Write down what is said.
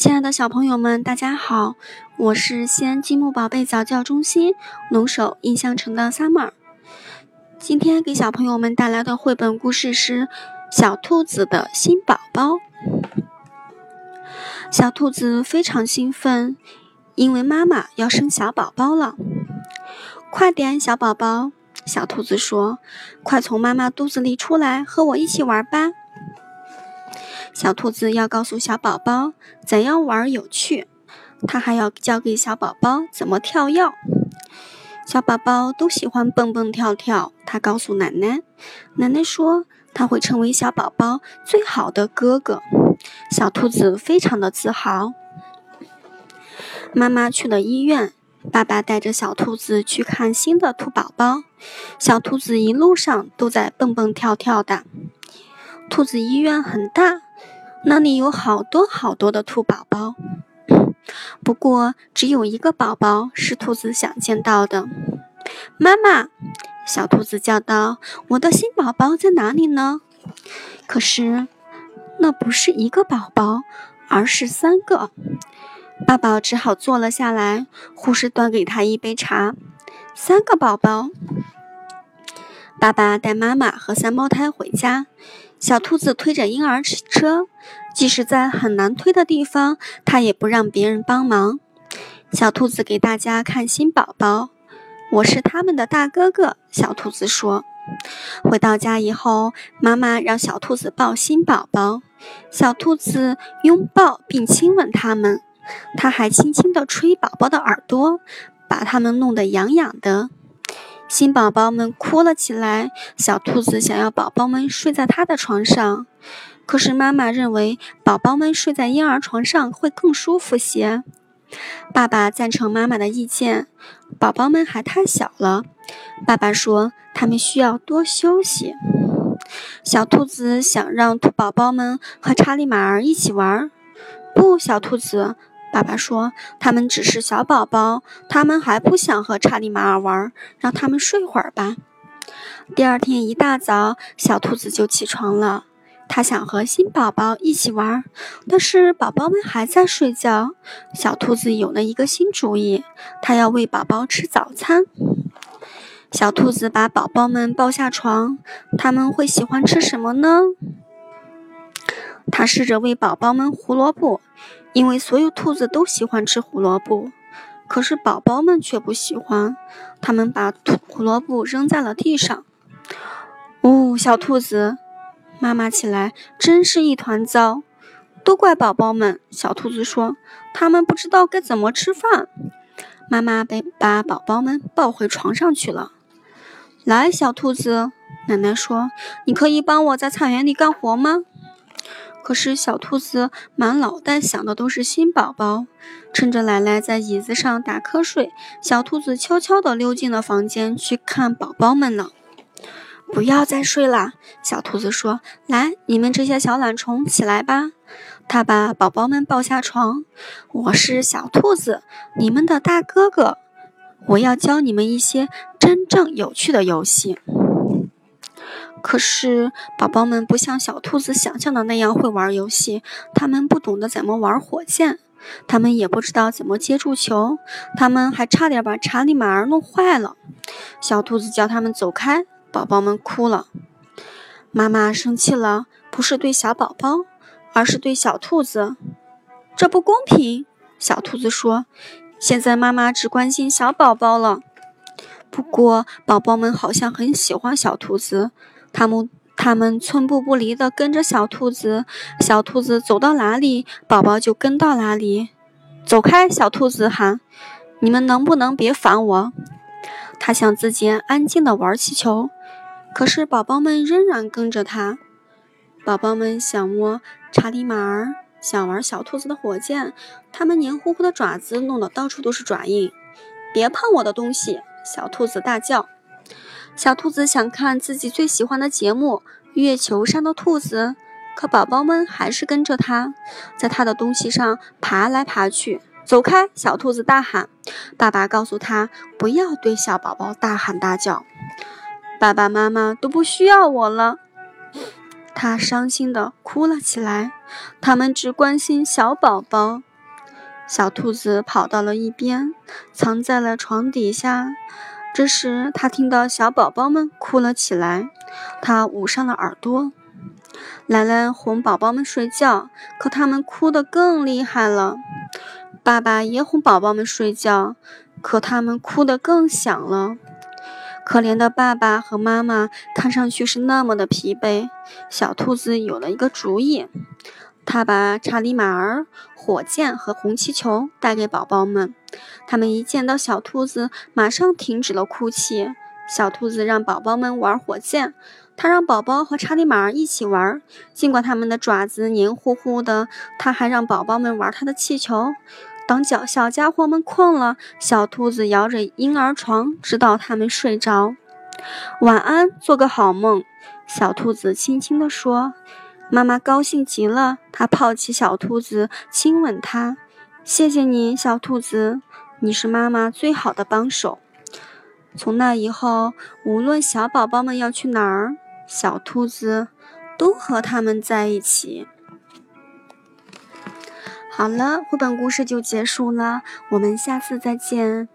亲爱的小朋友们，大家好，我是西安积木宝贝早教中心龙首印象城的 summer。今天给小朋友们带来的绘本故事是《小兔子的新宝宝》。小兔子非常兴奋，因为妈妈要生小宝宝了。快点，小宝宝！小兔子说：“快从妈妈肚子里出来，和我一起玩吧。”小兔子要告诉小宝宝怎样玩有趣，它还要教给小宝宝怎么跳跃。小宝宝都喜欢蹦蹦跳跳，他告诉奶奶，奶奶说他会成为小宝宝最好的哥哥。小兔子非常的自豪。妈妈去了医院，爸爸带着小兔子去看新的兔宝宝。小兔子一路上都在蹦蹦跳跳的。兔子医院很大。那里有好多好多的兔宝宝，不过只有一个宝宝是兔子想见到的。妈妈，小兔子叫道：“我的新宝宝在哪里呢？”可是，那不是一个宝宝，而是三个。爸爸只好坐了下来。护士端给他一杯茶。三个宝宝。爸爸带妈妈和三胞胎回家。小兔子推着婴儿车，即使在很难推的地方，它也不让别人帮忙。小兔子给大家看新宝宝，我是他们的大哥哥。小兔子说。回到家以后，妈妈让小兔子抱新宝宝，小兔子拥抱并亲吻他们，它还轻轻地吹宝宝的耳朵，把它们弄得痒痒的。新宝宝们哭了起来，小兔子想要宝宝们睡在它的床上，可是妈妈认为宝宝们睡在婴儿床上会更舒服些。爸爸赞成妈妈的意见，宝宝们还太小了。爸爸说他们需要多休息。小兔子想让兔宝宝们和查理马儿一起玩，不，小兔子。爸爸说：“他们只是小宝宝，他们还不想和查理马尔玩，让他们睡会儿吧。”第二天一大早，小兔子就起床了。它想和新宝宝一起玩，但是宝宝们还在睡觉。小兔子有了一个新主意，它要喂宝宝吃早餐。小兔子把宝宝们抱下床，他们会喜欢吃什么呢？它试着喂宝宝们胡萝卜。因为所有兔子都喜欢吃胡萝卜，可是宝宝们却不喜欢。他们把胡萝卜扔在了地上。哦，小兔子，妈妈起来真是一团糟，都怪宝宝们。小兔子说：“他们不知道该怎么吃饭。”妈妈被把宝宝们抱回床上去了。来，小兔子，奶奶说：“你可以帮我在菜园里干活吗？”可是小兔子满脑袋想的都是新宝宝。趁着奶奶在椅子上打瞌睡，小兔子悄悄地溜进了房间去看宝宝们了。不要再睡啦，小兔子说：“来，你们这些小懒虫，起来吧。”它把宝宝们抱下床。我是小兔子，你们的大哥哥。我要教你们一些真正有趣的游戏。可是，宝宝们不像小兔子想象的那样会玩游戏，他们不懂得怎么玩火箭，他们也不知道怎么接住球，他们还差点把查理马儿弄坏了。小兔子叫他们走开，宝宝们哭了。妈妈生气了，不是对小宝宝，而是对小兔子。这不公平，小兔子说。现在妈妈只关心小宝宝了。不过，宝宝们好像很喜欢小兔子。他们他们寸步不离地跟着小兔子，小兔子走到哪里，宝宝就跟到哪里。走开！小兔子喊：“你们能不能别烦我？”他想自己安静地玩气球，可是宝宝们仍然跟着他。宝宝们想摸查理马儿，想玩小兔子的火箭，他们黏糊糊的爪子弄得到处都是爪印。别碰我的东西！小兔子大叫。小兔子想看自己最喜欢的节目《月球上的兔子》，可宝宝们还是跟着它，在它的东西上爬来爬去。走开！小兔子大喊。爸爸告诉他不要对小宝宝大喊大叫。爸爸妈妈都不需要我了，他伤心地哭了起来。他们只关心小宝宝。小兔子跑到了一边，藏在了床底下。这时，他听到小宝宝们哭了起来，他捂上了耳朵。兰兰哄宝宝们睡觉，可他们哭得更厉害了。爸爸也哄宝宝们睡觉，可他们哭得更响了。可怜的爸爸和妈妈看上去是那么的疲惫。小兔子有了一个主意。他把查理马儿、火箭和红气球带给宝宝们，他们一见到小兔子，马上停止了哭泣。小兔子让宝宝们玩火箭，他让宝宝和查理马儿一起玩。尽管他们的爪子黏糊糊的，他还让宝宝们玩他的气球。当小小家伙们困了，小兔子摇着婴儿床，直到他们睡着。晚安，做个好梦。小兔子轻轻地说。妈妈高兴极了，她抱起小兔子，亲吻它。谢谢你，小兔子，你是妈妈最好的帮手。从那以后，无论小宝宝们要去哪儿，小兔子都和他们在一起。好了，绘本故事就结束了，我们下次再见。